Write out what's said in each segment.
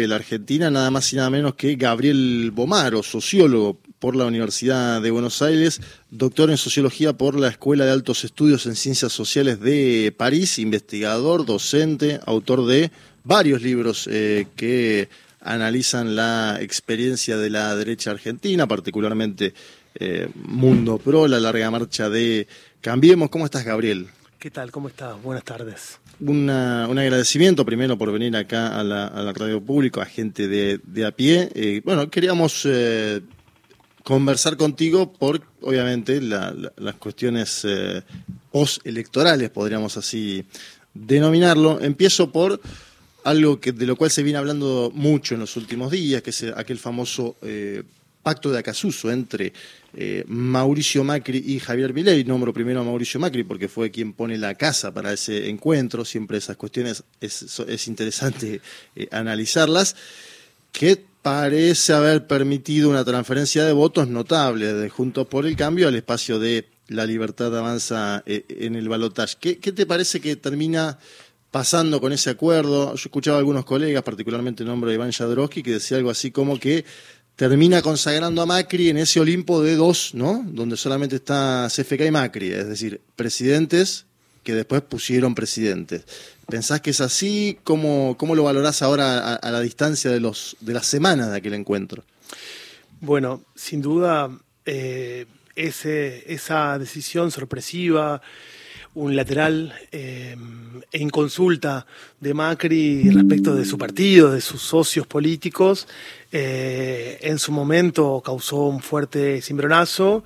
de la Argentina, nada más y nada menos que Gabriel Bomaro, sociólogo por la Universidad de Buenos Aires, doctor en sociología por la Escuela de Altos Estudios en Ciencias Sociales de París, investigador, docente, autor de varios libros eh, que analizan la experiencia de la derecha argentina, particularmente eh, Mundo Pro, la larga marcha de Cambiemos. ¿Cómo estás, Gabriel? ¿Qué tal? ¿Cómo estás? Buenas tardes un agradecimiento primero por venir acá a la, radio público, a gente de, a pie. Eh, bueno, queríamos eh, conversar contigo por, obviamente, las cuestiones eh, postelectorales, podríamos así denominarlo. Empiezo por algo que, de lo cual se viene hablando mucho en los últimos días, que es aquel famoso pacto de Acasuso entre eh, Mauricio Macri y Javier Milei. Nombro primero a Mauricio Macri porque fue quien pone la casa para ese encuentro. Siempre esas cuestiones es, interesante eh, analizarlas. Que parece haber permitido una transferencia de votos notable de Juntos por el Cambio al espacio de la libertad avanza eh, en el balotaje. ¿Qué, ¿Qué te parece que termina pasando con ese acuerdo? Yo escuchaba a algunos colegas, particularmente el nombre de Iván Jadrowski, que decía algo así como que termina consagrando a Macri en ese Olimpo de dos, ¿no? Donde solamente está CFK y Macri, es decir, presidentes que después pusieron presidentes. ¿Pensás que es así? ¿Cómo, cómo lo valorás ahora a, la distancia de, los, de las semanas de aquel encuentro? Bueno, sin duda, eh, ese, esa decisión sorpresiva, unilateral eh, en consulta de Macri respecto de su partido, de sus socios políticos, eh, en su momento causó un fuerte cimbronazo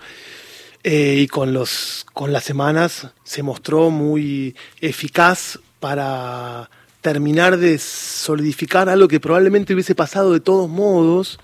eh, y con, los, con las semanas se mostró muy eficaz para terminar de solidificar algo que probablemente hubiese pasado de todos modos,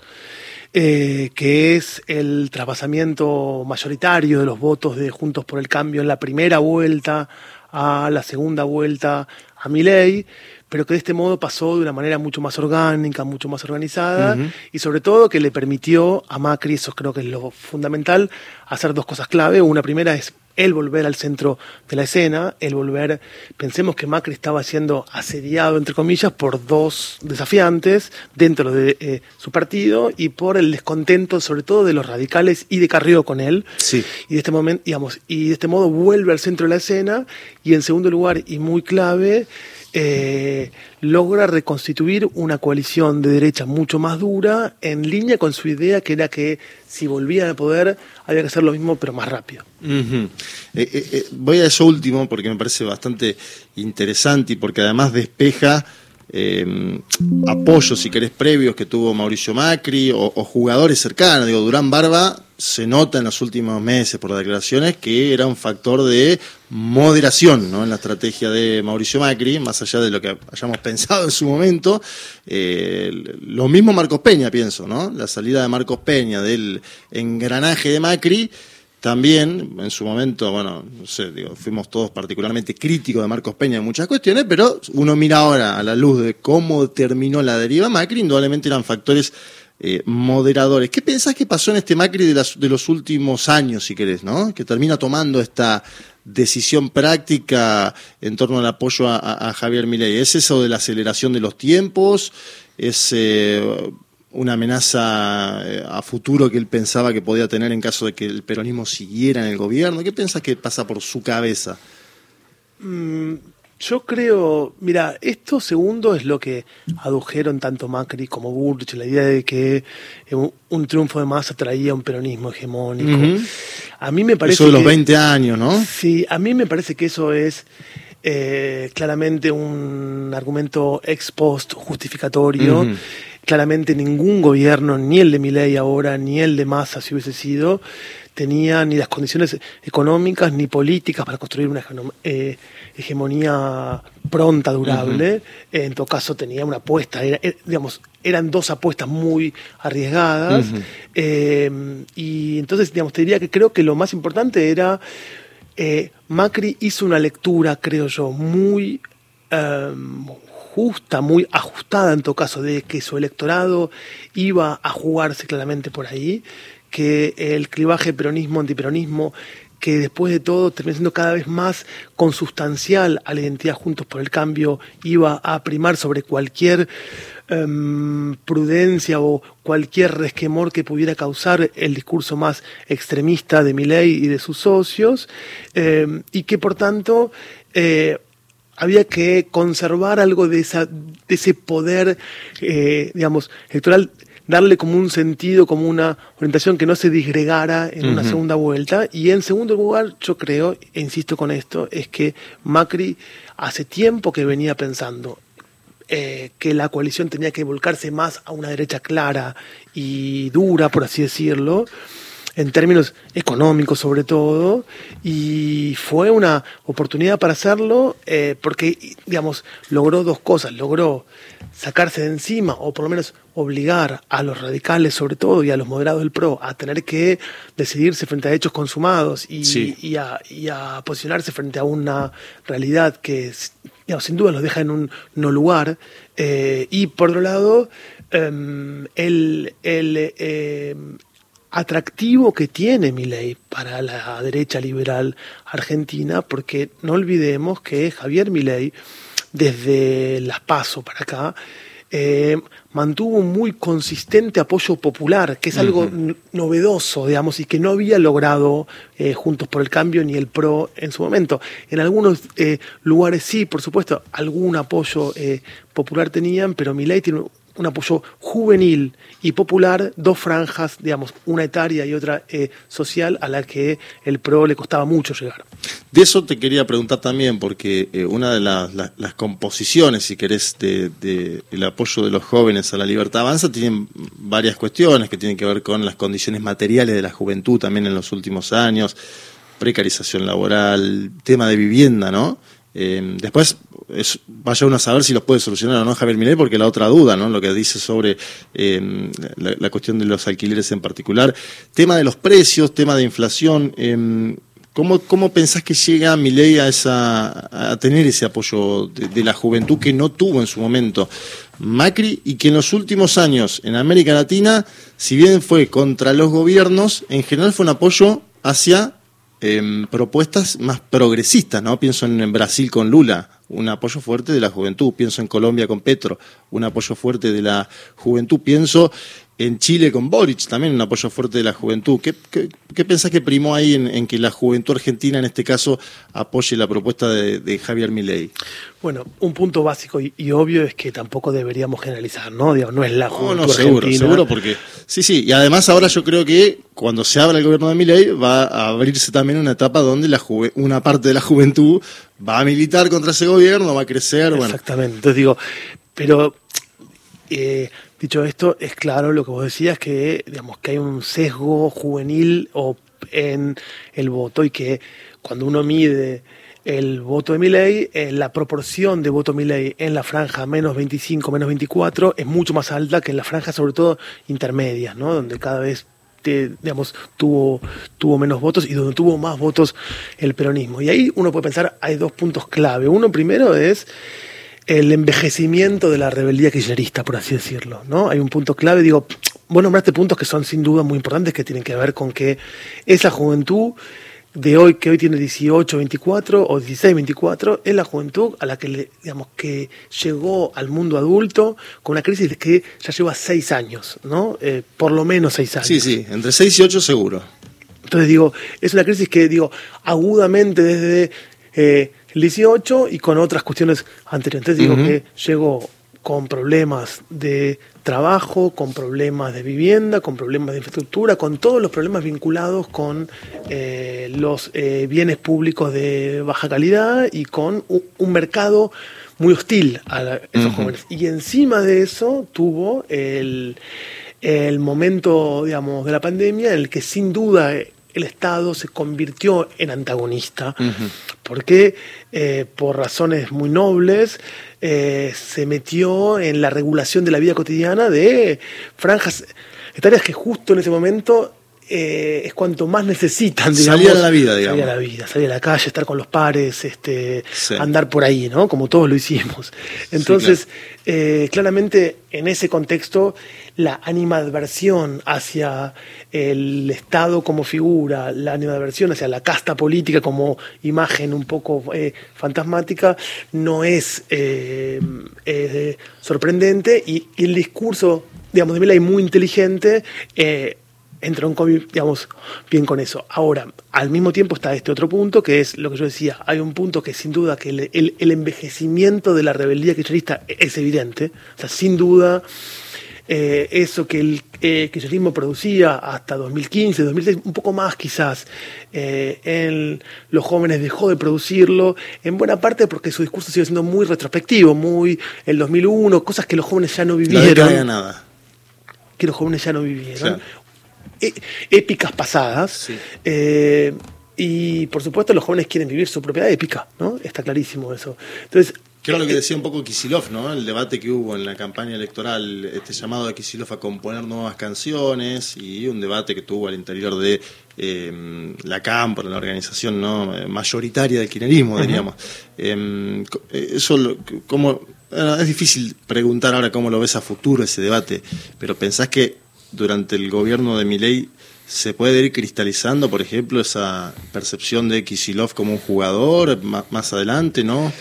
eh, que es el traspasamiento mayoritario de los votos de Juntos por el Cambio en la primera vuelta a la segunda vuelta a mi ley, pero que de este modo pasó de una manera mucho más orgánica, mucho más organizada y sobre todo que le permitió a Macri, eso creo que es lo fundamental, hacer dos cosas clave. Una primera es el volver al centro de la escena, el volver, pensemos que Macri estaba siendo asediado, entre comillas, por dos desafiantes dentro de eh, su partido y por el descontento, sobre todo de los radicales y de Carrió con él. Sí. Y de este momento, digamos, y de este modo vuelve al centro de la escena y en segundo lugar, y muy clave, eh, logra reconstituir una coalición de derecha mucho más dura, en línea con su idea que era que si volvían al poder había que hacer lo mismo pero más rápido. Eh, eh, voy a eso último porque me parece bastante interesante y porque además despeja apoyos, si querés, previos que tuvo Mauricio Macri o, o jugadores cercanos. Digo, Durán Barba se nota en los últimos meses por las declaraciones que era un factor de moderación ¿no? en la estrategia de Mauricio Macri, más allá de lo que hayamos pensado en su momento. Eh, lo mismo Marcos Peña, pienso, ¿no? La salida de Marcos Peña del engranaje de Macri. También, en su momento, bueno, no sé, digo, fuimos todos particularmente críticos de Marcos Peña en muchas cuestiones, pero uno mira ahora a la luz de cómo terminó la deriva Macri, indudablemente eran factores eh, moderadores. ¿Qué pensás que pasó en este Macri de, los últimos años, si querés, ¿no? Que termina tomando esta decisión práctica en torno al apoyo a, Javier Milei. ¿Es eso de la aceleración de los tiempos? ¿Es eh, una amenaza eh, a futuro que él pensaba que podía tener en caso de que el peronismo siguiera en el gobierno? ¿Qué pensás que pasa por su cabeza? Mm, yo creo, mira, esto segundo es lo que adujeron tanto Macri como Burch, la idea de que eh, un, triunfo de masa traía un peronismo hegemónico. A mí me parece. Eso de los 20 años, ¿no? Sí, a mí me parece que eso es eh, claramente un argumento ex post justificatorio. Claramente ningún gobierno, ni el de Milei ahora, ni el de Massa si hubiese sido, tenía ni las condiciones económicas ni políticas para construir una eh, hegemonía pronta, durable. En todo caso, tenía una apuesta, digamos, eran dos apuestas muy arriesgadas. Eh, y entonces, digamos, te diría que creo que lo más importante era, eh, Macri hizo una lectura, creo yo, muy justa, muy ajustada en todo caso, de que su electorado iba a jugarse claramente por ahí, que el clivaje peronismo-antiperonismo que después de todo termina siendo cada vez más consustancial a la identidad Juntos por el Cambio, iba a primar sobre cualquier em, prudencia o cualquier resquemor que pudiera causar el discurso más extremista de Milei y de sus socios, em, y que por tanto eh, había que conservar algo de, esa, de ese poder, eh, digamos, electoral darle como un sentido, como una orientación que no se disgregara en una segunda vuelta. Y en segundo lugar, yo creo, e insisto con esto, es que Macri hace tiempo que venía pensando eh, que la coalición tenía que volcarse más a una derecha clara y dura, por así decirlo, en términos económicos sobre todo, y fue una oportunidad para hacerlo eh, porque, digamos, logró dos cosas, logró sacarse de encima o por lo menos obligar a los radicales sobre todo y a los moderados del PRO a tener que decidirse frente a hechos consumados y, a, posicionarse frente a una realidad que sin duda los deja en un no lugar. Eh, y por otro lado, em, el, el em, atractivo que tiene mi ley para la derecha liberal argentina, porque no olvidemos que Javier Milei desde las PASO para acá, eh, mantuvo un muy consistente apoyo popular, que es algo novedoso, digamos, y que no había logrado eh, Juntos por el Cambio ni el PRO en su momento. En algunos eh, lugares sí, por supuesto, algún apoyo popular tenían, pero ley tiene un apoyo juvenil y popular, dos franjas, digamos, una etaria y otra eh, social, a la que el PRO le costaba mucho llegar. De eso te quería preguntar también, porque eh, una de las, composiciones, si querés, del de, el apoyo de los jóvenes a la libertad avanza, tienen varias cuestiones que tienen que ver con las condiciones materiales de la juventud también en los últimos años, precarización laboral, tema de vivienda, ¿no? Eh, después vaya uno a saber si los puede solucionar o no Javier Milei, porque la otra duda, ¿no? Lo que dice sobre eh, la, cuestión de los alquileres en particular. Tema de los precios, tema de inflación. Eh, ¿cómo, ¿Cómo pensás que llega Milei a, esa, a tener ese apoyo de, la juventud que no tuvo en su momento Macri y que en los últimos años en América Latina, si bien fue contra los gobiernos, en general fue un apoyo hacia Em, propuestas más progresistas, ¿no? Pienso en, Brasil con Lula, un apoyo fuerte de la juventud, pienso en Colombia con Petro, un apoyo fuerte de la juventud, pienso en Chile con Boric, también un apoyo fuerte de la juventud. ¿Qué, qué, pensás que primó ahí en, que la juventud argentina, en este caso, apoye la propuesta de, Javier Milei? Bueno, un punto básico y, obvio es que tampoco deberíamos generalizar, ¿no? no es la juventud no, no, seguro, seguro, porque... Sí, sí, y además ahora yo creo que cuando se abra el gobierno de Milei va a abrirse también una etapa donde la una parte de la juventud va a militar contra ese gobierno, va a crecer, Exactamente, entonces digo, pero... Eh, Dicho esto, es claro lo que vos decías, que, digamos, que hay un sesgo juvenil en el voto y que cuando uno mide el voto de Milei, eh, la proporción de voto Milei en la franja menos 25, menos 24 es mucho más alta que en la franja, sobre todo intermedias, ¿no? donde cada vez digamos, tuvo, tuvo menos votos y donde tuvo más votos el peronismo. Y ahí uno puede pensar, hay dos puntos clave. Uno primero es el envejecimiento de la rebeldía kirchnerista, por así decirlo. ¿no? Hay un punto clave, digo, vos nombraste puntos que son sin duda muy importantes, que tienen que ver con que esa juventud de hoy, que hoy tiene 18, 24 o 16, 24, es la juventud a la que, digamos, que llegó al mundo adulto con una crisis que ya lleva seis años, ¿no? Eh, por lo menos seis años. Sí, sí, entre seis y ocho seguro. Entonces digo, es una crisis que, digo, agudamente desde... Eh, el 18 y con otras cuestiones anteriores. Entonces digo que llegó con problemas de trabajo, con problemas de vivienda, con problemas de infraestructura, con todos los problemas vinculados con eh, los eh, bienes públicos de baja calidad y con un, mercado muy hostil a esos jóvenes. Y encima de eso tuvo el, el momento, digamos, de la pandemia en el que sin duda el Estado se convirtió en antagonista, porque eh, por razones muy nobles eh, se metió en la regulación de la vida cotidiana de franjas etarias que justo en ese momento eh, es cuanto más necesitan, digamos. Salir a la vida, digamos. Salir a la vida, salir a la calle, estar con los pares, este, andar por ahí, ¿no? Como todos lo hicimos. Entonces, eh, claramente, en ese contexto, la animadversión hacia el Estado como figura, la animadversión hacia la casta política como imagen un poco eh, fantasmática, no es sorprendente y, el discurso, digamos, de Milay muy inteligente, entra un cómic, digamos, bien con eso. Ahora, al mismo tiempo está este otro punto, que es lo que yo decía, hay un punto que sin duda que el, envejecimiento de la rebeldía kirchnerista es evidente, o sea, sin duda eh, eso que el eh, kirchnerismo producía hasta 2015, 2006, un poco más quizás, eh, en los jóvenes dejó de producirlo, en buena parte porque su discurso sigue siendo muy retrospectivo, muy el 2001, cosas que los jóvenes ya no vivieron. No nada que los jóvenes ya no vivieron. Épicas pasadas. Eh, y por supuesto los jóvenes quieren vivir su propia épica, ¿no? Está clarísimo eso. Entonces, que lo que eh, decía un poco Kisilov, ¿no? El debate que hubo en la campaña electoral, este llamado de Kisilov a componer nuevas canciones y un debate que tuvo al interior de eh, la campo, la organización no mayoritaria del kirchnerismo, diríamos. Em, eso, como, es difícil preguntar ahora cómo lo ves a futuro ese debate, pero pensás que durante el gobierno de Milei se puede ir cristalizando, por ejemplo, esa percepción de Kisilov como un jugador más, adelante, ¿no?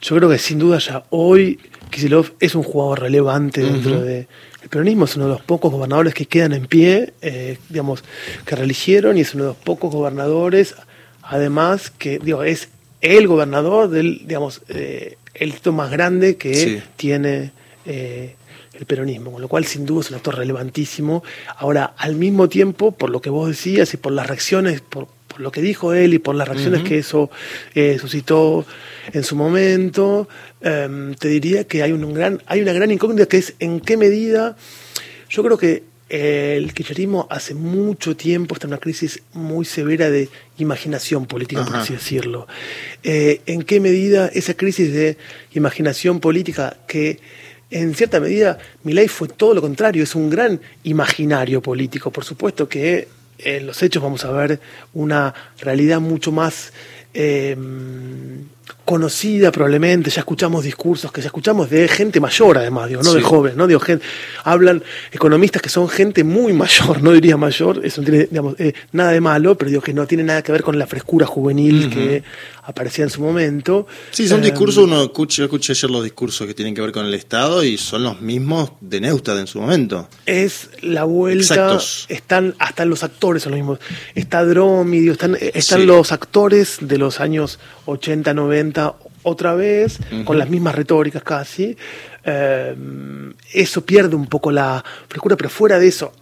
Yo creo que sin duda ya hoy Kisilov es un jugador relevante dentro del peronismo, es uno de los pocos gobernadores que quedan en pie, eh, digamos, que reeligieron y es uno de los pocos gobernadores, además que, digo, es el gobernador del, digamos, eh, el hito más grande que tiene eh, el peronismo, con lo cual sin duda es un actor relevantísimo. Ahora, al mismo tiempo, por lo que vos decías y por las reacciones, por, lo que dijo él y por las reacciones que eso eh, suscitó en su momento, em, te diría que hay, un gran, hay una gran incógnita que es en qué medida, yo creo que el kirchnerismo hace mucho tiempo está en una crisis muy severa de imaginación política, por así decirlo. Eh, ¿En qué medida esa crisis de imaginación política que en cierta medida, Milei fue todo lo contrario, es un gran imaginario político. Por supuesto que en los hechos vamos a ver una realidad mucho más eh, conocida probablemente, ya escuchamos discursos que ya escuchamos de gente mayor además, digo, no de jóvenes, ¿no? Digo, gente, hablan economistas que son gente muy mayor, no diría mayor, eso no tiene digamos, eh, nada de malo, pero digo que no tiene nada que ver con la frescura juvenil que aparecía en su momento. Sí, son eh, discursos, uno escucha, yo escuché ayer los discursos que tienen que ver con el Estado y son los mismos de Neustadt en su momento. Es la vuelta, están hasta los actores son los mismos. Está Dromi, están, están los actores de los años 80, 90 otra vez, con las mismas retóricas casi. Eh, eso pierde un poco la frescura, pero fuera de eso,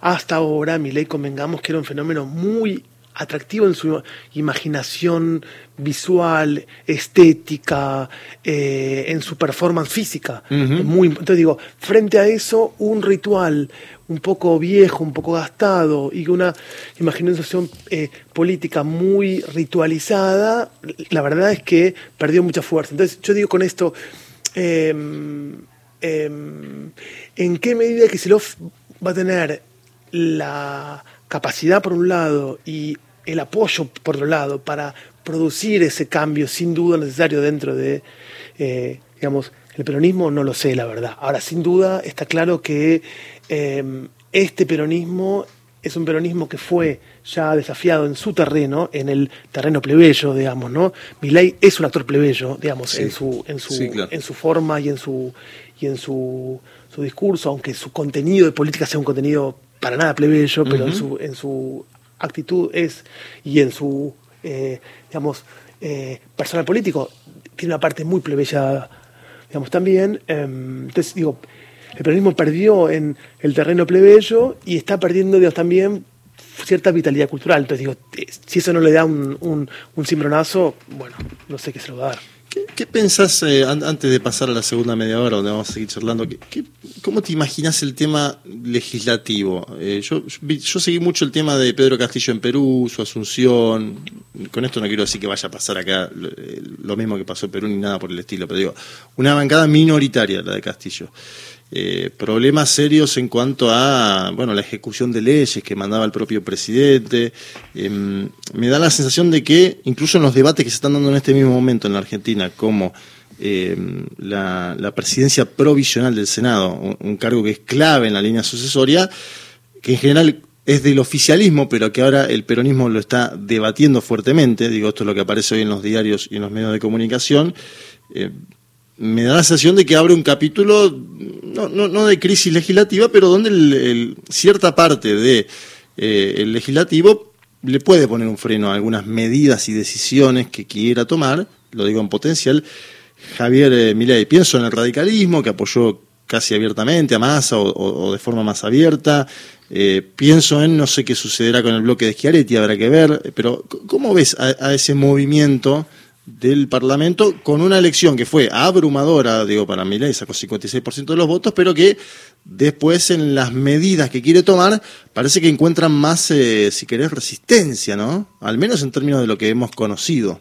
hasta ahora, mi ley convengamos que era un fenómeno muy atractivo en su imaginación visual, estética, eh, en su performance física. muy, entonces digo, frente a eso, un ritual un poco viejo, un poco gastado y una imaginación eh, política muy ritualizada, la verdad es que perdió mucha fuerza. Entonces yo digo con esto, em, em, ¿en qué medida Kisilov va a tener la capacidad por un lado y el apoyo por otro lado para producir ese cambio sin duda necesario dentro de, eh, digamos, el peronismo? No lo sé, la verdad. Ahora, sin duda está claro que Em, este peronismo es un peronismo que fue ya desafiado en su terreno, en el terreno plebeyo, digamos, ¿no? Milei es un actor plebeyo, digamos, en su, en su, en su forma y en su y en su, su, discurso, aunque su contenido de política sea un contenido para nada plebeyo, pero en su, en su actitud es, y en su eh, digamos, eh, personal político, tiene una parte muy plebeya, digamos, también. Em, entonces, digo, el peronismo perdió en el terreno plebeyo y está perdiendo también cierta vitalidad cultural. Entonces digo, eh, si eso no le da un, un, cimbronazo, bueno, no sé qué se lo va a dar. ¿Qué, pensás, eh, antes de pasar a la segunda media hora, donde vamos a seguir charlando, cómo te imaginas el tema legislativo? Eh, yo, yo, seguí mucho el tema de Pedro Castillo en Perú, su asunción. Con esto no quiero decir que vaya a pasar acá lo, mismo que pasó en Perú ni nada por el estilo, pero digo, una bancada minoritaria, la de Castillo. Eh, problemas serios en cuanto a bueno la ejecución de leyes que mandaba el propio presidente. Em, me da la sensación de que incluso en los debates que se están dando en este mismo momento en la Argentina, como em, la, presidencia provisional del Senado, un, cargo que es clave en la línea sucesoria, que en general es del oficialismo, pero que ahora el peronismo lo está debatiendo fuertemente, digo, esto es lo que aparece hoy en los diarios y en los medios de comunicación, eh, me da la sensación de que abre un capítulo, no, no, de crisis legislativa, pero donde cierta parte del de, eh, el legislativo le puede poner un freno a algunas medidas y decisiones que quiera tomar, lo digo en potencial, Javier eh, Milei. Pienso en el radicalismo, que apoyó casi abiertamente a Massa o de forma más abierta, eh, pienso en, no sé qué sucederá con el bloque de Schiaretti, habrá que ver, pero ¿cómo ves a, ese movimiento del Parlamento con una elección que fue abrumadora, digo, para Milei sacó 56% de los votos, pero que después en las medidas que quiere tomar parece que encuentran más, eh, si querés, resistencia, ¿no? Al menos en términos de lo que hemos conocido.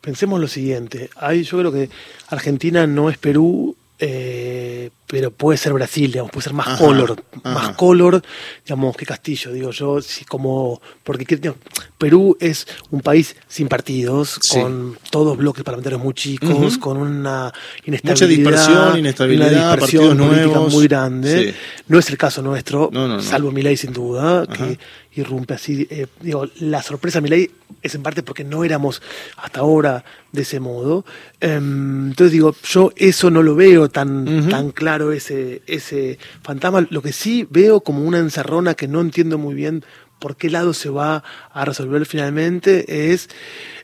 Pensemos lo siguiente, Hay, yo creo que Argentina no es Perú, eh, pero puede ser Brasil, digamos, puede ser más color, más color, digamos, que Castillo, digo yo, si como, porque Perú es un país sin partidos, con todos bloques parlamentarios muy chicos, con una inestabilidad, dispersión, inestabilidad, una dispersión política muy grande. No es el caso nuestro, salvo Milei sin duda, que irrumpe así. Eh, digo, la sorpresa de ley es en parte porque no éramos hasta ahora de ese modo. Em, entonces digo, yo eso no lo veo tan, tan claro, ese, ese fantasma. Lo que sí veo como una encerrona que no entiendo muy bien por qué lado se va a resolver finalmente es...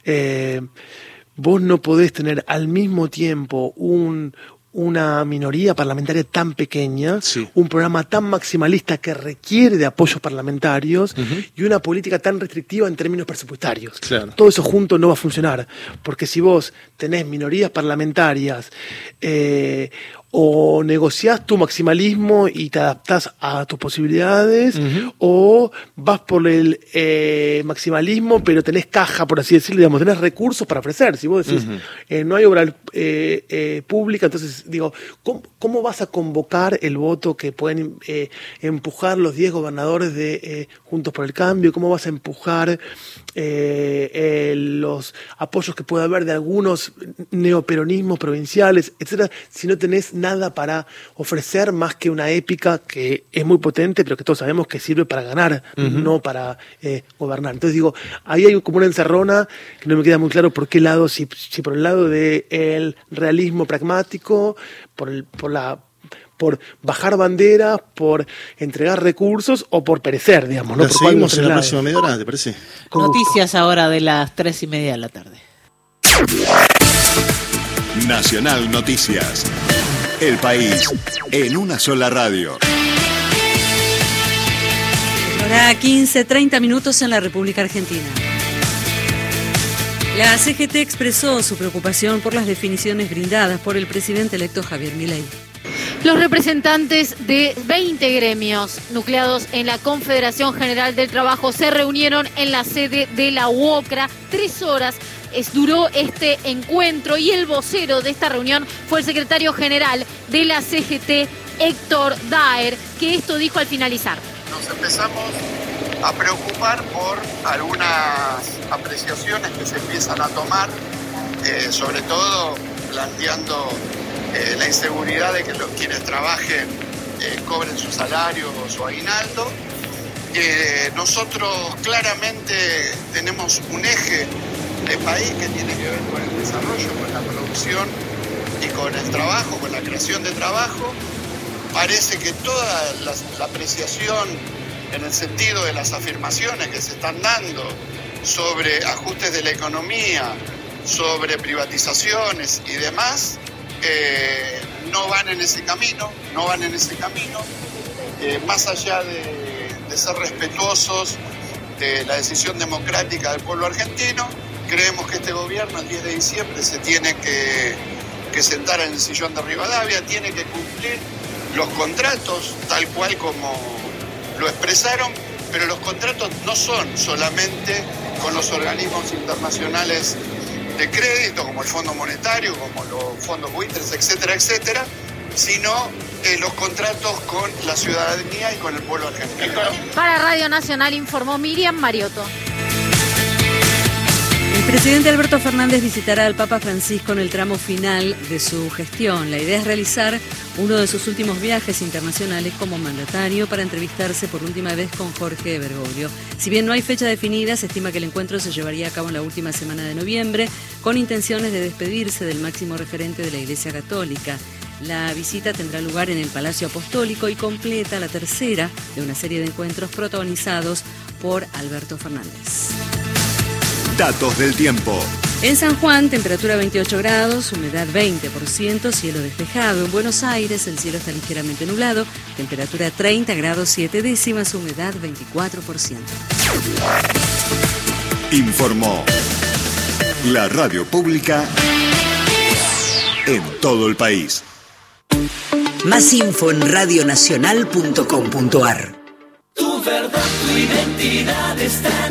Eh, vos no podés tener al mismo tiempo un, una minoría parlamentaria tan pequeña, un programa tan maximalista que requiere de apoyos parlamentarios y una política tan restrictiva en términos presupuestarios. Todo eso junto no va a funcionar, porque si vos tenés minorías parlamentarias eh, o negociás tu maximalismo y te adaptás a tus posibilidades, o vas por el eh, maximalismo, pero tenés caja, por así decirlo, digamos, tenés recursos para ofrecer. Si vos decís, eh, no hay obra eh, pública, entonces digo, ¿cómo, vas a convocar el voto que pueden empujar los 10 gobernadores de Juntos por el Cambio? ¿Cómo vas a empujar los apoyos que puede haber de algunos neoperonismos provinciales, etcétera, si no tenés nada para ofrecer más que una épica que es muy potente, pero que todos sabemos que sirve para ganar, no para eh, gobernar. Entonces digo, ahí hay como una encerrona que no me queda muy claro por qué lado, si, por el lado del realismo pragmático, por, el, por la por bajar banderas, por entregar recursos o por perecer, digamos. ¿no? seguimos en la próxima media hora, ¿te parece? Noticias ahora de las tres y media de la tarde. Nacional Noticias. El país en una sola radio. Hora 15, 30 minutos en la República Argentina. La CGT expresó su preocupación por las definiciones brindadas por el presidente electo Javier Milei. Los representantes de 20 gremios nucleados en la Confederación General del Trabajo se reunieron en la sede de la UOCRA tres horas es, duró este encuentro y el vocero de esta reunión fue el secretario general de la CGT, Héctor Daer, que esto dijo al finalizar. Nos empezamos a preocupar por algunas apreciaciones que se empiezan a tomar, eh, sobre todo planteando eh, la inseguridad de que los, quienes trabajen eh, cobren su salario o su aguinaldo. nosotros claramente tenemos un eje de país que tiene que ver con el desarrollo, con la producción y con el trabajo, con la creación de trabajo. Parece que toda la, apreciación en el sentido de las afirmaciones que se están dando sobre ajustes de la economía, sobre privatizaciones y demás, eh, no van en ese camino, no van en ese camino, eh, más allá de, de ser respetuosos de la decisión democrática del pueblo argentino, creemos que este gobierno el 10 de diciembre se tiene que, sentar en el sillón de Rivadavia, tiene que cumplir los contratos tal cual como lo expresaron, pero los contratos no son solamente con los organismos internacionales de crédito, como el Fondo Monetario, como los fondos buitres, etcétera, etcétera, sino eh, los contratos con la ciudadanía y con el pueblo argentino. Para Radio Nacional informó Miriam Mariotto. Presidente Alberto Fernández visitará al Papa Francisco en el tramo final de su gestión. La idea es realizar uno de sus últimos viajes internacionales como mandatario para entrevistarse por última vez con Jorge Bergoglio. Si bien no hay fecha definida, se estima que el encuentro se llevaría a cabo en la última semana de noviembre, con intenciones de despedirse del máximo referente de la Iglesia Católica. La visita tendrá lugar en el Palacio Apostólico y completa la tercera de una serie de encuentros protagonizados por Alberto Fernández. Datos del tiempo. En San Juan, temperatura 28 grados, humedad 20%, cielo despejado. En Buenos Aires, el cielo está ligeramente nublado, temperatura 30 grados 7 décimas, humedad 24%. Informó la radio pública en todo el país. Más info en radionacional.com.ar. Tu verdad, tu identidad está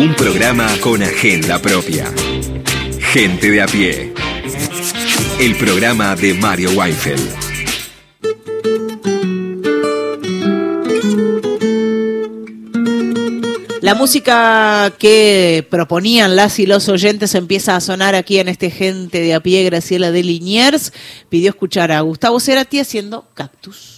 Un programa con agenda propia. Gente de a pie. El programa de Mario Weinfeld. La música que proponían las y los oyentes empieza a sonar aquí en este Gente de a pie. Graciela de Liniers pidió escuchar a Gustavo Cerati haciendo Cactus.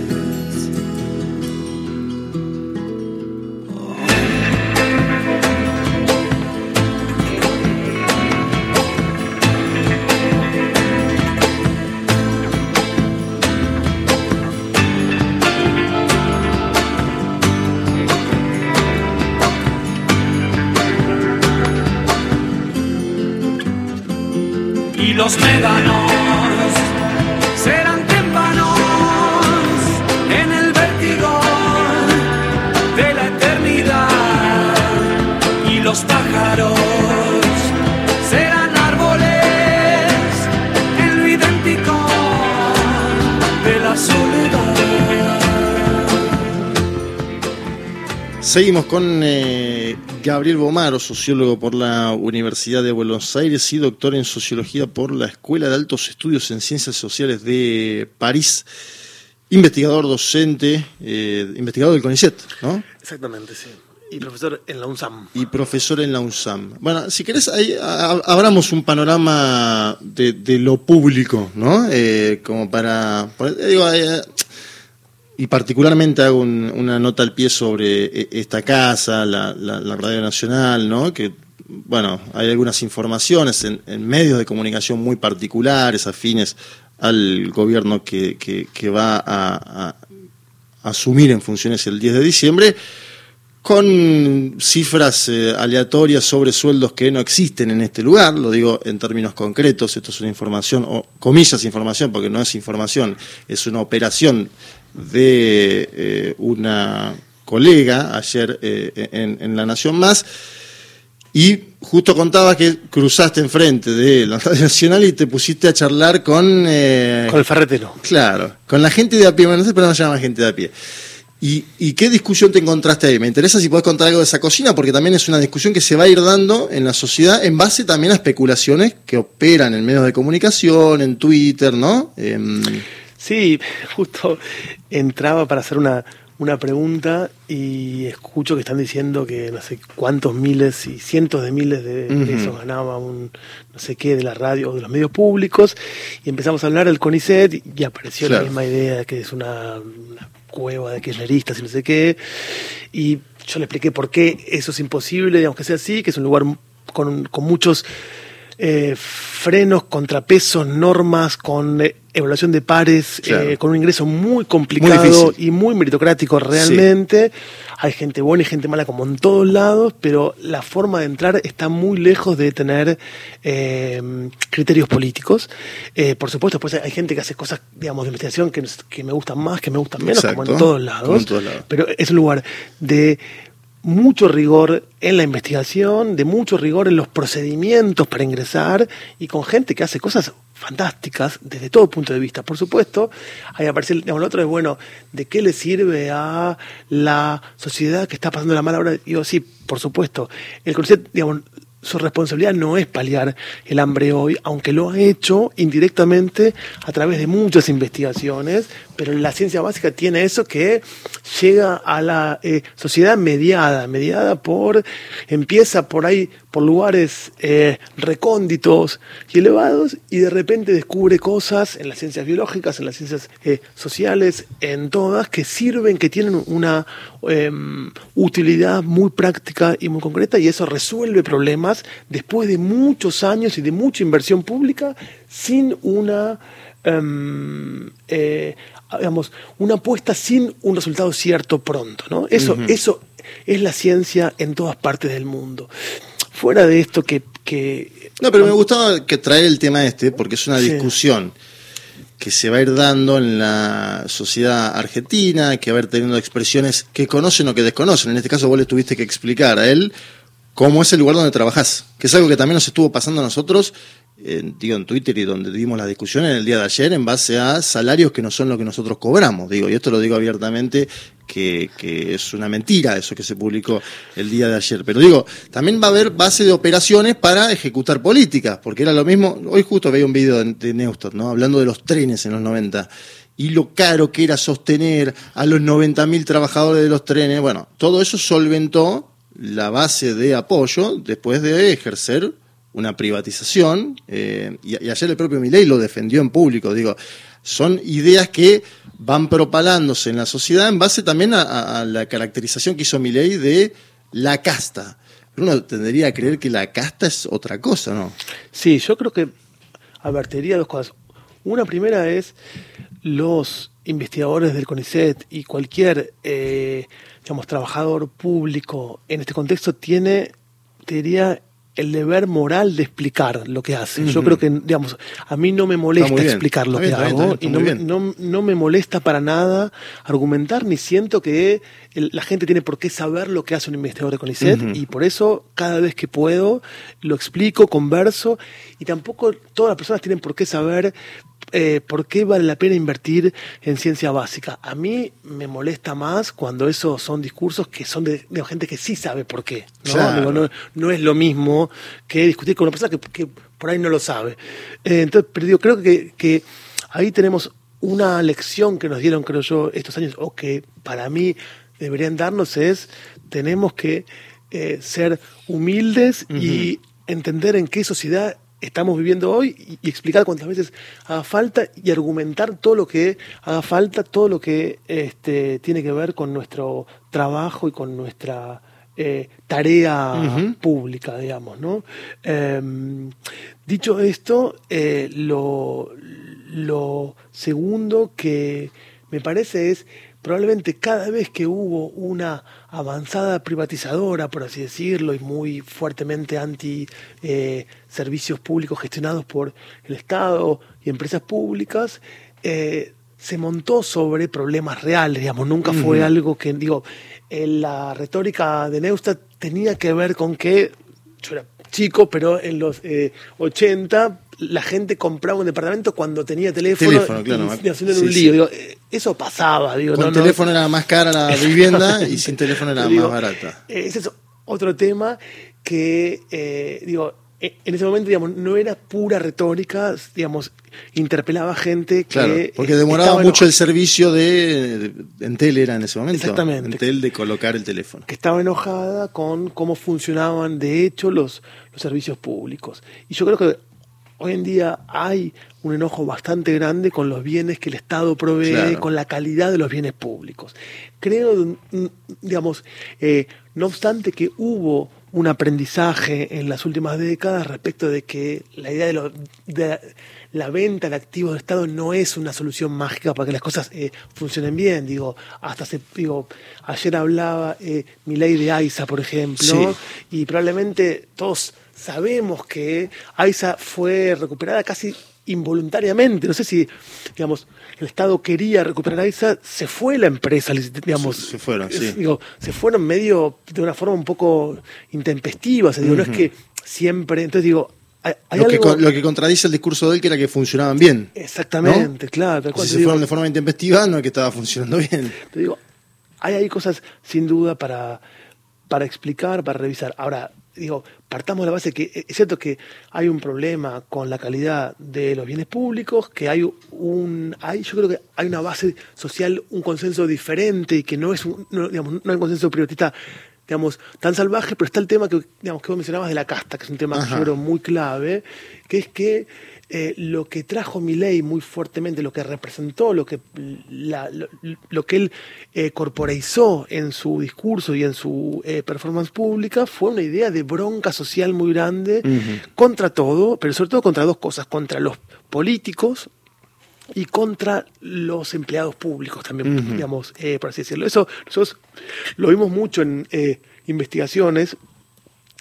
Los médanos serán témpanos en el vértigo de la eternidad y los pájaros serán árboles en lo idéntico de la soledad. Seguimos con eh, Gabriel Bomaro, sociólogo por la Universidad de Buenos Aires y doctor en sociología por la Escuela de Altos Estudios en Ciencias Sociales de París. Investigador docente, eh, investigador del CONICET, ¿no? Exactamente, sí. Y profesor en la UNSAM. Y profesor en la UNSAM. Bueno, si querés, ahí abramos un panorama de, de lo público, ¿no? Eh, como para. eh, digo, eh, y particularmente hago un- una nota al pie sobre eh, esta casa, la, la- la Radio Nacional, ¿no? Que, bueno, hay algunas informaciones en, medios de comunicación muy particulares, afines al gobierno que, que- que va a, a asumir en funciones el 10 de diciembre, con cifras eh, aleatorias sobre sueldos que no existen en este lugar, lo digo en términos concretos, esto es una información, o comillas información, porque no es información, es una operación de eh, una colega ayer eh, en, en La Nación Más, y justo contaba que cruzaste enfrente de la Radio Nacional y te pusiste a charlar con... eh, Con el ferretero. Claro, con la gente de a pie, bueno, no sé, pero no se llama gente de a pie. ¿Y, y qué discusión te encontraste ahí? Me interesa si podés contar algo de esa cocina, porque también es una discusión que se va a ir dando en la sociedad en base también a especulaciones que operan en medios de comunicación, en Twitter, ¿no? Em, Sí, justo entraba para hacer una, una pregunta y escucho que están diciendo que no sé cuántos miles y cientos de miles de pesos ganaba un no sé qué de la radio o de los medios públicos. Y empezamos a hablar del CONICET y apareció la misma idea de que es una, cueva de kirchneristas y no sé qué. Y yo le expliqué por qué eso es imposible, digamos que sea así, que es un lugar con, con muchos eh, frenos, contrapesos, normas, con eh, evaluación de pares, eh, con un ingreso muy complicado y muy meritocrático realmente. Hay gente buena y gente mala como en todos lados, pero la forma de entrar está muy lejos de tener criterios políticos. por supuesto, pues hay gente que hace cosas, digamos, de investigación que, que me gustan más, que me gustan menos, como en todos lados. Pero es un lugar de mucho rigor en la investigación, de mucho rigor en los procedimientos para ingresar y con gente que hace cosas fantásticas desde todo punto de vista. Por supuesto, ahí aparece el, otro es, bueno, ¿de qué le sirve a la sociedad que está pasando la mala hora? Digo, sí, por supuesto. El concepto, digamos, su responsabilidad no es paliar el hambre hoy, aunque lo ha hecho indirectamente a través de muchas investigaciones, pero la ciencia básica tiene eso que llega a la eh, sociedad mediada, mediada por, empieza por ahí, por lugares eh, recónditos y elevados, y de repente descubre cosas en las ciencias biológicas, en las ciencias eh, sociales, en todas, que sirven, que tienen una em, utilidad muy práctica y muy concreta, y eso resuelve problemas después de muchos años y de mucha inversión pública sin una um, eh, digamos, una apuesta sin un resultado cierto pronto, ¿no? Eso, eso es la ciencia en todas partes del mundo. Fuera de esto que... que no, pero me gustaba que traer el tema este, porque es una discusión que se va a ir dando en la sociedad argentina, que va a ir teniendo expresiones que conocen o que desconocen. En este caso vos le tuviste que explicar a él cómo es el lugar donde trabajás, que es algo que también nos estuvo pasando a nosotros en, digo, en Twitter y donde dimos la discusión en el día de ayer en base a salarios que no son lo que nosotros cobramos. Digo, y esto lo digo abiertamente, que, que, es una mentira eso que se publicó el día de ayer. Pero digo, también va a haber base de operaciones para ejecutar políticas, porque era lo mismo, hoy justo veía un video de, de Neustadt, ¿no? Hablando de los trenes en los 90 y lo caro que era sostener a los 90.000 trabajadores de los trenes. Bueno, todo eso solventó la base de apoyo después de ejercer una privatización, eh, y, ayer el propio Milei lo defendió en público, digo, son ideas que van propalándose en la sociedad en base también a, la caracterización que hizo Milei de la casta. Uno tendría a creer que la casta es otra cosa, ¿no? Sí, yo creo que advertiría dos cosas. Una primera es los investigadores del CONICET y cualquier, eh, digamos, trabajador público en este contexto tiene, te diría, el deber moral de explicar lo que hace. Yo creo que, digamos, a mí no me molesta explicar lo que hago y no, no, no, me molesta para nada argumentar ni siento que la gente tiene por qué saber lo que hace un investigador de CONICET y por eso cada vez que puedo lo explico, converso y tampoco todas las personas tienen por qué saber eh, por qué vale la pena invertir en ciencia básica. A mí me molesta más cuando esos son discursos que son de, gente que sí sabe por qué. ¿no? no, es lo mismo que discutir con una persona que, por ahí no lo sabe. Eh, entonces, pero digo, creo que, que ahí tenemos una lección que nos dieron, creo yo, estos años, o que para mí deberían darnos es, tenemos que eh, ser humildes y entender en qué sociedad estamos viviendo hoy y, explicar cuántas veces haga falta y argumentar todo lo que haga falta, todo lo que este, tiene que ver con nuestro trabajo y con nuestra eh, tarea pública, digamos, ¿no? Em, dicho esto, eh, lo, lo segundo que me parece es probablemente cada vez que hubo una avanzada privatizadora, por así decirlo, y muy fuertemente anti eh, servicios públicos gestionados por el Estado y empresas públicas, eh, se montó sobre problemas reales, digamos, nunca fue algo que, digo, la retórica de Neustadt tenía que ver con que, yo era chico, pero en los 80 eh, la gente compraba un departamento cuando tenía teléfono, teléfono claro, y, haciendo un lío. Eh, eso pasaba. Digo, Con teléfono era más cara la vivienda y sin teléfono era más barata. Ese es otro tema que, eh, digo, eh, en ese momento, digamos, no era pura retórica, digamos, interpelaba gente que... Claro, porque demoraba mucho el servicio de, de, Entel era en ese momento. Exactamente. Entel de colocar el teléfono. Que estaba enojada con cómo funcionaban, de hecho, los, los servicios públicos. Y yo creo que hoy en día hay un enojo bastante grande con los bienes que el Estado provee, Claro. con la calidad de los bienes públicos. Creo, digamos, eh, no obstante que hubo un aprendizaje en las últimas décadas respecto de que la idea de, lo- de la venta de activos del Estado no es una solución mágica para que las cosas eh, funcionen bien. Digo, hasta se, digo, ayer hablaba eh, mi ley de AISA, por ejemplo, Sí. y probablemente todos sabemos que AISA fue recuperada casi involuntariamente. No sé si, digamos, el Estado quería recuperar AISA, se fue la empresa, digamos. Se- se fueron, es- sí. digo, se fueron medio de una forma un poco intempestiva. O sea, digo, no es que siempre. Entonces digo, hay, hay Lo que, algo- con- lo que contradice el discurso de él, que era que funcionaban bien. Exactamente, claro. tal cual. Si se digo, fueron de forma intempestiva, no es que estaba funcionando bien. te digo, hay ahí cosas sin duda para, para explicar, para revisar. Ahora, digo, partamos de la base que eh, es cierto que hay un problema con la calidad de los bienes públicos, que hay un, hay, yo creo que hay una base social, un consenso diferente y que no es un, no, digamos, no hay un consenso privatista digamos, tan salvaje, pero está el tema que, digamos, que vos mencionabas de la casta, que es un tema que yo creo muy clave, que es que eh, lo que trajo Milei muy fuertemente, lo que representó, lo que, la- lo, lo que él eh, corporeizó en su discurso y en su eh, performance pública fue una idea de bronca social muy grande contra todo, pero sobre todo contra dos cosas, contra los políticos y contra los empleados públicos también, digamos, eh, por así decirlo. Eso nosotros lo vimos mucho en eh, investigaciones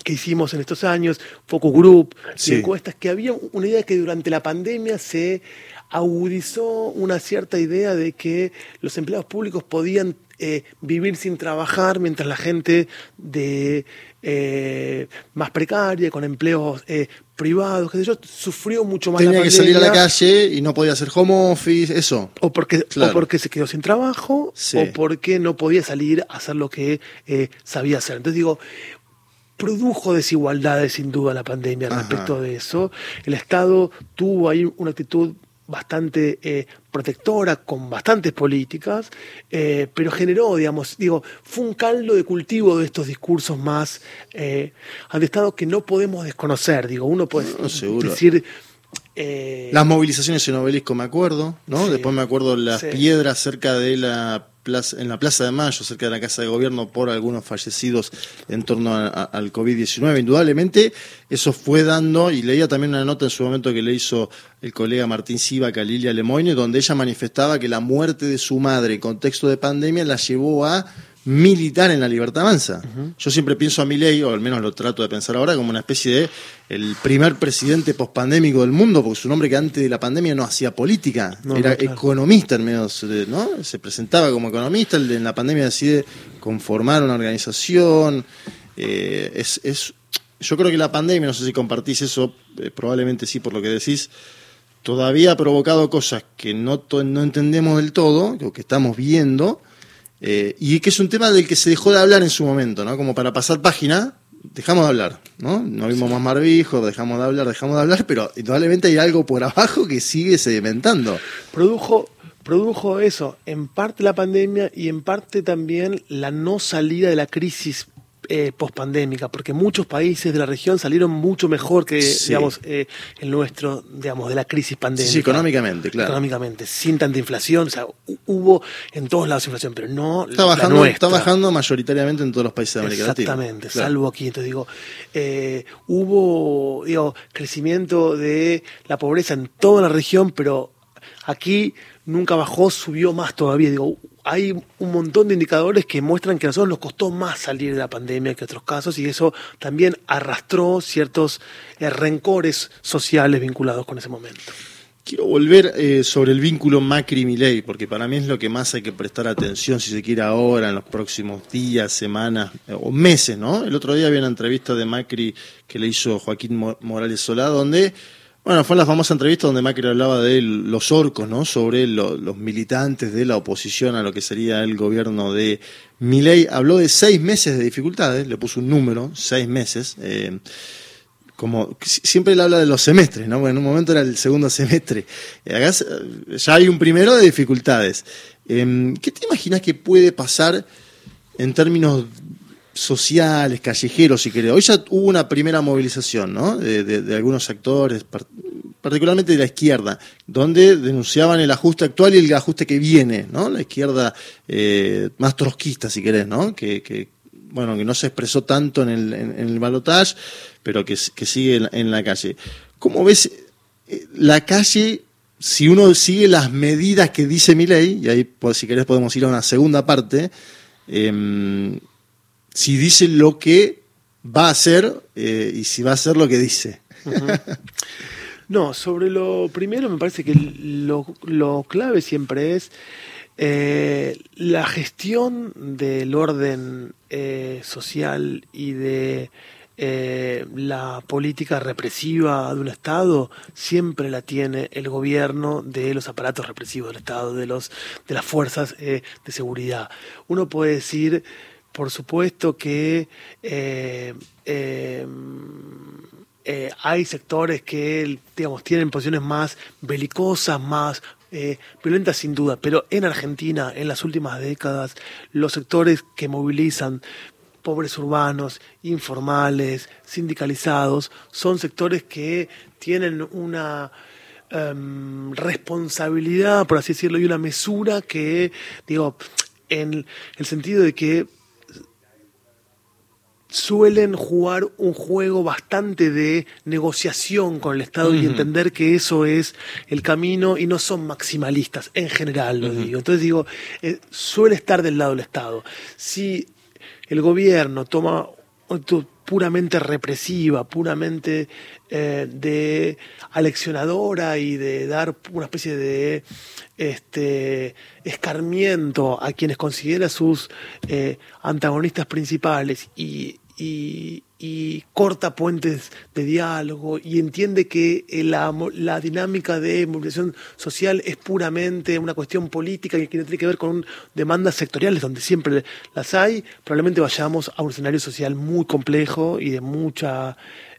que hicimos en estos años, focus group, Sí. encuestas, que había una idea que durante la pandemia se agudizó una cierta idea de que los empleados públicos podían eh, vivir sin trabajar mientras la gente de eh, más precaria, con empleos eh, privados, qué sé yo, sufrió mucho más la Tenía que salir a la pandemia. calle y no podía hacer home office, eso. O porque, Claro. o porque se quedó sin trabajo, Sí. o porque no podía salir a hacer lo que sabía hacer. Entonces digo, produjo desigualdades sin duda la pandemia Ajá. respecto de eso. El Estado tuvo ahí una actitud bastante eh, protectora, con bastantes políticas, eh, pero generó, digamos, digo, fue un caldo de cultivo de estos discursos más eh, Estado que no podemos desconocer. Digo, uno puede No, decir... eh, Las movilizaciones en Obelisco me acuerdo, ¿no? Sí. Después me acuerdo las Sí. piedras cerca de la en la Plaza de Mayo, cerca de la Casa de Gobierno, por algunos fallecidos en torno al COVID-19. Indudablemente, eso fue dando, y leía también una nota en su momento que le hizo el colega Martín Sivac a Lilia Lemoyne, donde ella manifestaba que la muerte de su madre en contexto de pandemia la llevó a militar en la libertad avanza. Yo siempre pienso a Milei, o al menos lo trato de pensar ahora, como una especie de el primer presidente pospandémico del mundo, porque su nombre que antes de la pandemia no hacía política, No, era no, claro. economista en medio, de- ¿no? Se presentaba como economista, en la pandemia decide conformar una organización. eh, es, es, yo creo que la pandemia, no sé si compartís eso, eh, probablemente sí por lo que decís, todavía ha provocado cosas que no, no entendemos del todo, o que estamos viendo, eh, y que es un tema del que se dejó de hablar en su momento, ¿no? Como para pasar página, dejamos de hablar, ¿no? No vimos más Marbijo, dejamos de hablar, dejamos de hablar, pero indudablemente hay algo por abajo que sigue sedimentando. produjo, produjo eso, en parte la pandemia y en parte también la no salida de la crisis eh, pospandémica, porque muchos países de la región salieron mucho mejor que, Sí. digamos, eh, el nuestro, digamos, de la crisis pandémica. Sí, económicamente, claro. Económicamente, sin tanta inflación, o sea, hu- hubo en todos lados inflación, pero no Está la bajando, nuestra. está bajando mayoritariamente en todos los países de América Latina. Exactamente, Claro. salvo aquí. Entonces digo, eh, hubo digo, crecimiento de la pobreza en toda la región, pero aquí nunca bajó, subió más todavía. Digo, hay un montón de indicadores que muestran que a nosotros nos costó más salir de la pandemia que otros casos y eso también arrastró ciertos eh, rencores sociales vinculados con ese momento. Quiero volver eh, sobre el vínculo Macri-Milei, porque para mí es lo que más hay que prestar atención, si se quiere ahora, en los próximos días, semanas eh, o meses, ¿no? El otro día había una entrevista de Macri que le hizo Joaquín Mo- Morales Solá, donde, bueno, fue la famosa entrevista donde Macri hablaba de los orcos, ¿no? Sobre lo- los militantes de la oposición a lo que sería el gobierno de Milei. Habló de seis meses de dificultades, le puso un número, seis meses. eh, como siempre él habla de los semestres, ¿no? Bueno, en un momento era el segundo semestre. Acá ya hay un primero de dificultades. Em, ¿Qué te imaginas que puede pasar en términos sociales, callejeros, si querés? Hoy ya hubo una primera movilización, ¿no? De, algunos actores, particularmente de la izquierda, donde denunciaban el ajuste actual y el ajuste que viene, ¿no? La izquierda eh, más trotskista, si querés, ¿no? Que, bueno, que no se expresó tanto en el, en, el balotaje, pero que, sigue en, la calle. ¿Cómo ves eh, la calle si uno sigue las medidas que dice mi ley, y ahí pues, si querés podemos ir a una segunda parte, em, si dice lo que va a hacer eh, y si va a hacer lo que dice. No, sobre lo primero me parece que lo, lo clave siempre es eh, la gestión del orden eh, social y de la política represiva de un Estado siempre la tiene el gobierno de los aparatos represivos del Estado, de, los, de las fuerzas de seguridad. Uno puede decir, por supuesto, que hay sectores que digamos, tienen posiciones más belicosas, más eh, violenta sin duda, pero en Argentina, en las últimas décadas, los sectores que movilizan pobres urbanos, informales, sindicalizados, son sectores que tienen una em, responsabilidad, por así decirlo, y una mesura que, digo, en el sentido de que suelen jugar un juego bastante de negociación con el Estado y entender que eso es el camino y no son maximalistas, en general lo digo. Entonces digo, eh, suele estar del lado del Estado. Si el gobierno toma puramente represiva, puramente eh, de aleccionadora y de dar una especie de este, escarmiento a quienes considera sus eh, antagonistas principales y y, corta puentes de diálogo y entiende que la, la, dinámica de movilización social es puramente una cuestión política y que tiene que ver con demandas sectoriales donde siempre las hay, probablemente vayamos a un escenario social muy complejo y de mucha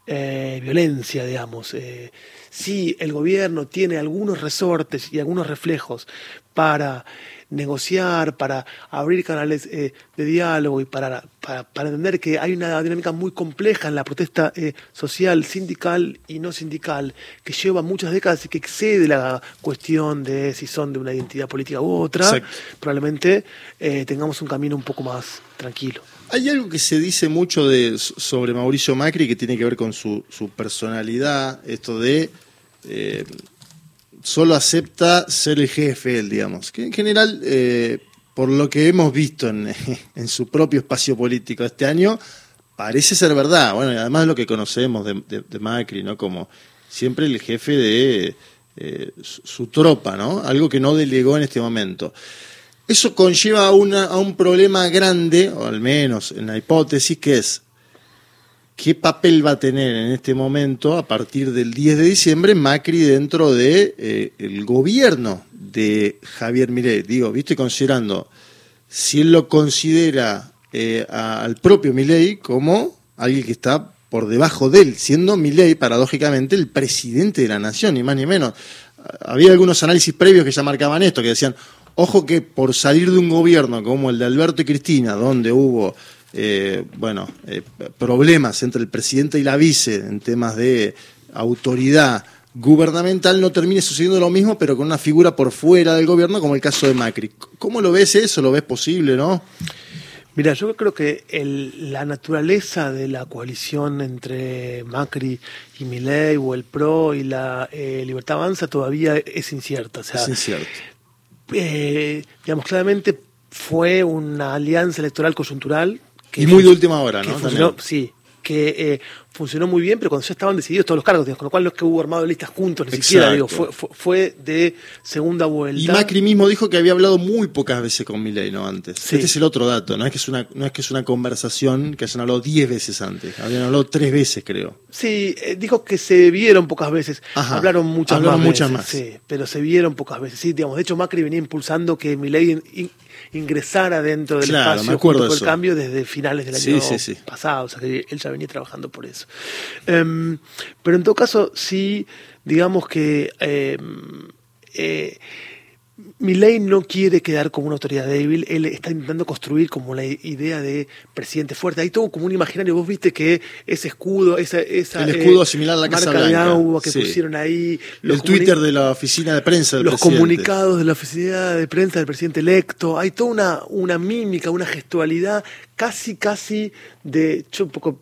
eh, violencia, digamos. Eh, si el gobierno tiene algunos resortes y algunos reflejos para negociar, para abrir canales eh, de diálogo y para, para, entender que hay una dinámica muy compleja en la protesta eh, social, sindical y no sindical, que lleva muchas décadas y que excede la cuestión de si son de una identidad política u otra, probablemente eh, tengamos un camino un poco más tranquilo. Hay algo que se dice mucho de, sobre Mauricio Macri que tiene que ver con su, su personalidad, esto de solo acepta ser el jefe, él, digamos. Que en general, eh, por lo que hemos visto en, su propio espacio político este año, parece ser verdad. Bueno, y además lo que conocemos de, Macri, ¿no? Como siempre el jefe de eh, su, tropa, ¿no? Algo que no delegó en este momento. Eso conlleva una, a un problema grande, o al menos en la hipótesis, que es qué papel va a tener en este momento, a partir del 10 de diciembre, Macri dentro del de, eh, gobierno de Javier Milei. Digo, viste, considerando, si él lo considera eh, al propio Milei como alguien que está por debajo de él, siendo Milei, paradójicamente, el presidente de la nación, ni más ni menos. Había algunos análisis previos que ya marcaban esto, que decían, ojo que por salir de un gobierno como el de Alberto y Cristina, donde hubo eh, bueno, eh, problemas entre el presidente y la vice en temas de autoridad gubernamental no termine sucediendo lo mismo, pero con una figura por fuera del gobierno, como el caso de Macri. ¿Cómo lo ves eso? ¿Lo ves posible, no? Mira, yo creo que la naturaleza de la coalición entre Macri y Milei o el PRO y la eh, Libertad Avanza todavía es incierta. O sea, es incierto. digamos, claramente fue una alianza electoral coyuntural y muy de última hora, ¿no? sí, que eh, funcionó muy bien, pero cuando ya estaban decididos todos los cargos, con lo cual no es que hubo armado listas juntos, ni siquiera, digo, fue, fue, de segunda vuelta. Y Macri mismo dijo que había hablado muy pocas veces con Milei, ¿no? Antes. Este es el otro dato, no es que es una, no es que es una conversación que hayan hablado diez veces antes, habían hablado tres veces, creo. Sí, eh, dijo que se vieron pocas veces, hablaron muchas hablaron más. Muchas más. Sí, pero se vieron pocas veces, sí, digamos, de hecho Macri venía impulsando que Milei ingresara dentro del espacio acuerdo el cambio desde finales del año pasado, o sea que él ya venía trabajando por eso. Em, pero en todo caso, sí, digamos que em, eh, Milei no quiere quedar como una autoridad débil, él está intentando construir como la idea de presidente fuerte. Hay todo como un imaginario, vos viste que ese escudo, esa, esa el escudo similar a la Casa marca de agua que Sí. pusieron ahí, El Twitter de la oficina de prensa del los presidente. comunicados de la oficina de prensa del presidente electo, hay toda una, una mímica, una gestualidad casi, casi de, yo un poco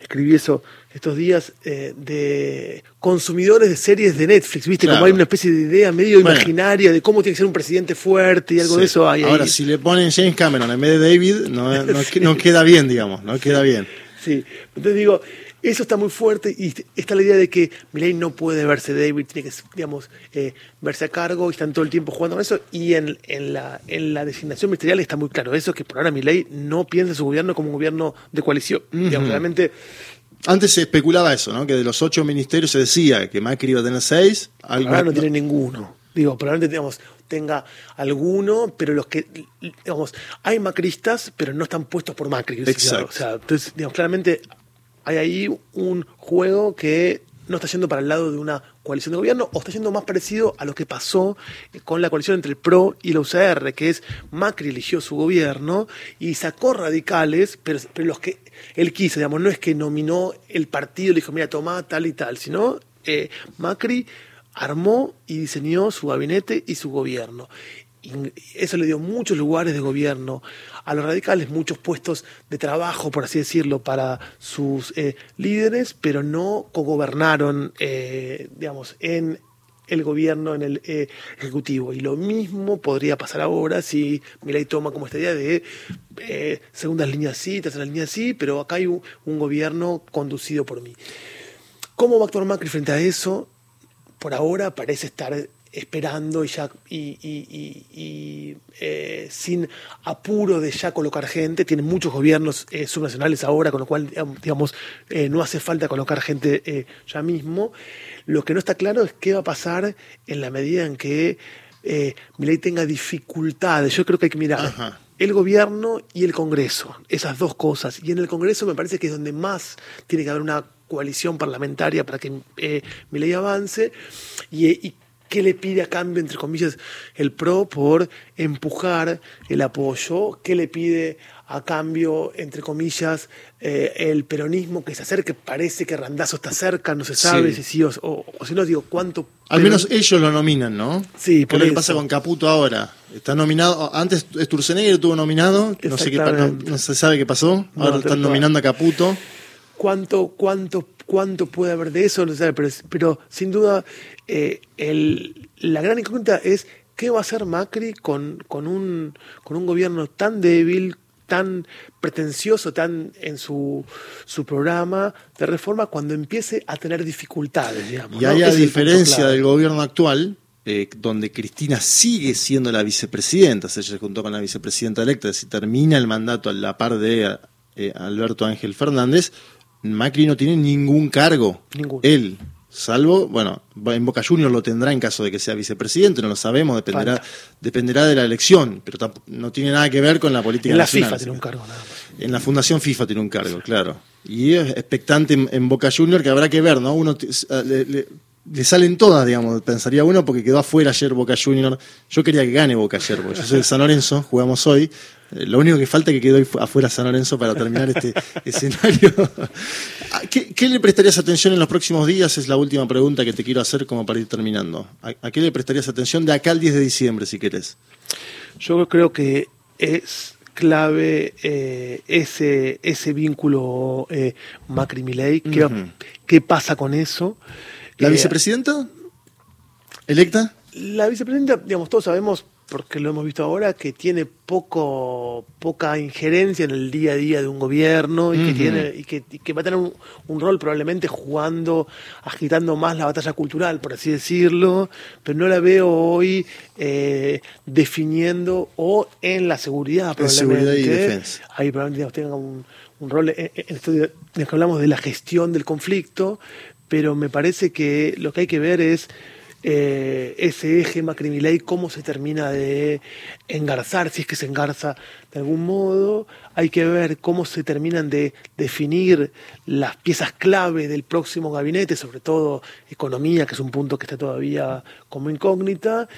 escribí eso estos días, eh, de consumidores de series de Netflix, ¿viste? Claro. Como hay una especie de idea medio Bueno. imaginaria de cómo tiene que ser un presidente fuerte y algo Sí. de eso hay Ahora, ahí. si le ponen James Cameron en vez de David, no, no, no queda bien, digamos, no queda bien. Sí, entonces digo, eso está muy fuerte y está la idea de que Milei no puede verse David, tiene que, digamos, eh, verse a cargo y están todo el tiempo jugando con eso. Y en, en, la, en la designación ministerial está muy claro eso, que por ahora Milei no piensa su gobierno como un gobierno de coalición. Digamos, realmente Antes se especulaba eso, ¿no? Que de los ocho ministerios se decía que Macri iba a tener seis. algo- ahora no tiene ninguno. Digo, probablemente digamos, tenga alguno, pero los que, digamos, hay macristas, pero no están puestos por Macri. Exacto. O sea, entonces, digamos, claramente hay ahí un juego que no está yendo para el lado de una coalición de gobierno o está yendo más parecido a lo que pasó con la coalición entre el PRO y la UCR, que es Macri eligió su gobierno y sacó radicales, pero, los que él quiso, digamos, no es que nominó el partido, le dijo, mira, toma tal y tal, sino eh, Macri armó y diseñó su gabinete y su gobierno. Eso le dio muchos lugares de gobierno a los radicales, muchos puestos de trabajo, por así decirlo, para sus eh, líderes, pero no cogobernaron, eh, digamos, en el gobierno, en el eh, ejecutivo. Y lo mismo podría pasar ahora si Milei toma como esta idea de eh, segundas líneas sí, terceras líneas sí, pero acá hay un, un gobierno conducido por mí. ¿Cómo va a actuar Macri frente a eso? Por ahora parece estar esperando y ya y, y- y- y, eh, sin apuro de ya colocar gente. Tiene muchos gobiernos eh, subnacionales ahora, con lo cual, digamos, eh, no hace falta colocar gente ya mismo. Lo que no está claro es qué va a pasar en la medida en que eh, Milei tenga dificultades. Yo creo que hay que mirar Ajá. el gobierno y el Congreso, esas dos cosas. Y en el Congreso me parece que es donde más tiene que haber una coalición parlamentaria para que eh, avance. Y, y qué le pide a cambio, entre comillas, el PRO por empujar el apoyo? ¿Qué le pide a cambio, entre comillas, eh, el peronismo que se acerque? Parece que Randazo está cerca, no se sabe Sí. si sí o, o- o si no, digo, ¿cuánto? Al menos ellos lo nominan, ¿no? Sí, ¿Qué por es lo que eso. pasa con Caputo ahora? Está nominado, antes Sturzenegger estuvo nominado, no, sé qué, no, no se sabe qué pasó, No, ahora tal están nominando a Caputo. cuánto, cuánto, cuánto puede haber de eso, no sé, pero, pero sin duda eh, el- la gran incógnita es qué va a hacer Macri con, con, un, con un gobierno tan débil, tan pretencioso, tan en su, su programa de reforma cuando empiece a tener dificultades, digamos. Y ¿no? hay a diferencia del gobierno actual, eh, donde Cristina sigue siendo la vicepresidenta, se se juntó con la vicepresidenta electa, si termina el mandato a la par de eh, Alberto Ángel Fernández, Macri no tiene ningún cargo. Él, salvo, bueno, en Boca Juniors lo tendrá en caso de que sea vicepresidente, no lo sabemos, dependerá, Falta. dependerá de la elección, pero no tiene nada que ver con la política En la nacional. FIFA tiene un cargo nada más. En la Fundación FIFA tiene un cargo, claro. Y es expectante en, en Boca Junior que habrá que ver, ¿no? Uno s- le, le- le salen todas, digamos, pensaría uno, porque quedó afuera ayer Boca Junior. Yo quería que gane Boca ayer, porque yo soy de San Lorenzo, jugamos hoy. Eh, Lo único que falta es que quedó afuera San Lorenzo para terminar este escenario. Ah, ¿Qué, qué le prestarías atención en los próximos días? Es la última pregunta que te quiero hacer como para ir terminando. ¿A, a qué le prestarías atención de acá al 10 de diciembre, si querés? Yo creo que es clave eh, ese, ese vínculo eh, Macri-Milei. ¿Qué, Ujú. ¿Qué pasa con eso? ¿La Eh, vicepresidenta? ¿Electa? La vicepresidenta, digamos, todos sabemos, porque lo hemos visto ahora, que tiene poco poca injerencia en el día a día de un gobierno y que, tiene, y que, y que va a tener un, un rol probablemente jugando, agitando más la batalla cultural, por así decirlo, pero no la veo hoy eh, definiendo o en la seguridad, En seguridad y probablemente. defensa. Ahí probablemente tenga un, un rol en, en esto de, de que hablamos de la gestión del conflicto, pero me parece que lo que hay que ver es eh, ese eje Macri-Milei, cómo se termina de engarzar, si es que se engarza de algún modo. Hay que ver cómo se terminan de definir las piezas clave del próximo gabinete, sobre todo economía, que es un punto que está todavía como incógnita.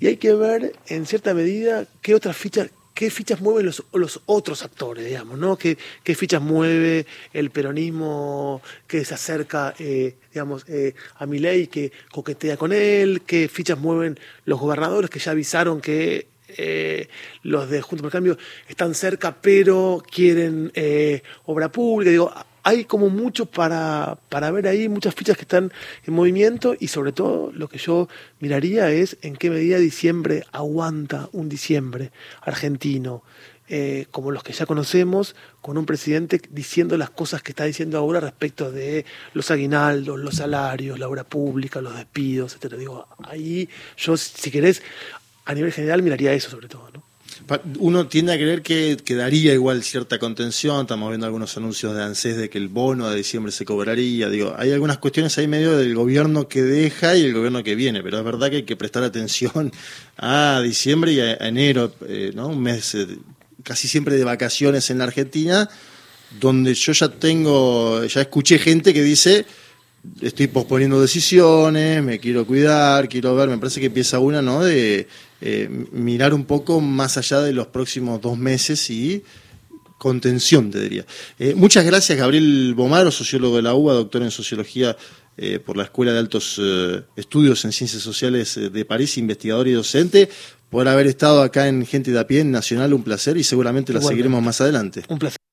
Y hay que ver, en cierta medida, qué otras fichas qué fichas mueven los, los otros actores, digamos, ¿no? ¿Qué, qué fichas mueve el peronismo que se acerca, eh, digamos, eh, a Milei, que coquetea con él? ¿Qué fichas mueven los gobernadores que ya avisaron que eh, los de Juntos por el Cambio están cerca, pero quieren eh, obra pública? Hay como mucho para, para ver ahí, muchas fichas que están en movimiento y sobre todo lo que yo miraría es en qué medida diciembre aguanta un diciembre argentino, eh, como los que ya conocemos, con un presidente diciendo las cosas que está diciendo ahora respecto de los aguinaldos, los salarios, la obra pública, los despidos, etcétera. Digo, ahí yo, si querés, a nivel general miraría eso sobre todo, ¿no? Uno tiende a creer que quedaría igual cierta contención, estamos viendo algunos anuncios de ANSES de que el bono de diciembre se cobraría, digo, hay algunas cuestiones ahí medio del gobierno que deja y el gobierno que viene, pero es verdad que hay que prestar atención a diciembre y a enero, eh, ¿no? Un mes eh, casi siempre de vacaciones en la Argentina, donde yo ya tengo, ya escuché gente que dice, estoy posponiendo decisiones, me quiero cuidar, quiero ver, me parece que empieza una, ¿no? De eh, mirar un poco más allá de los próximos dos meses y contención, te diría. Eh, muchas gracias, Gabriel Bomaro, sociólogo de la UBA, doctor en sociología eh, por la Escuela de Altos Estudios en Ciencias Sociales de París, investigador y docente, por haber estado acá en Gente de a pie, en Nacional, un placer y seguramente la seguiremos más adelante. Un placer.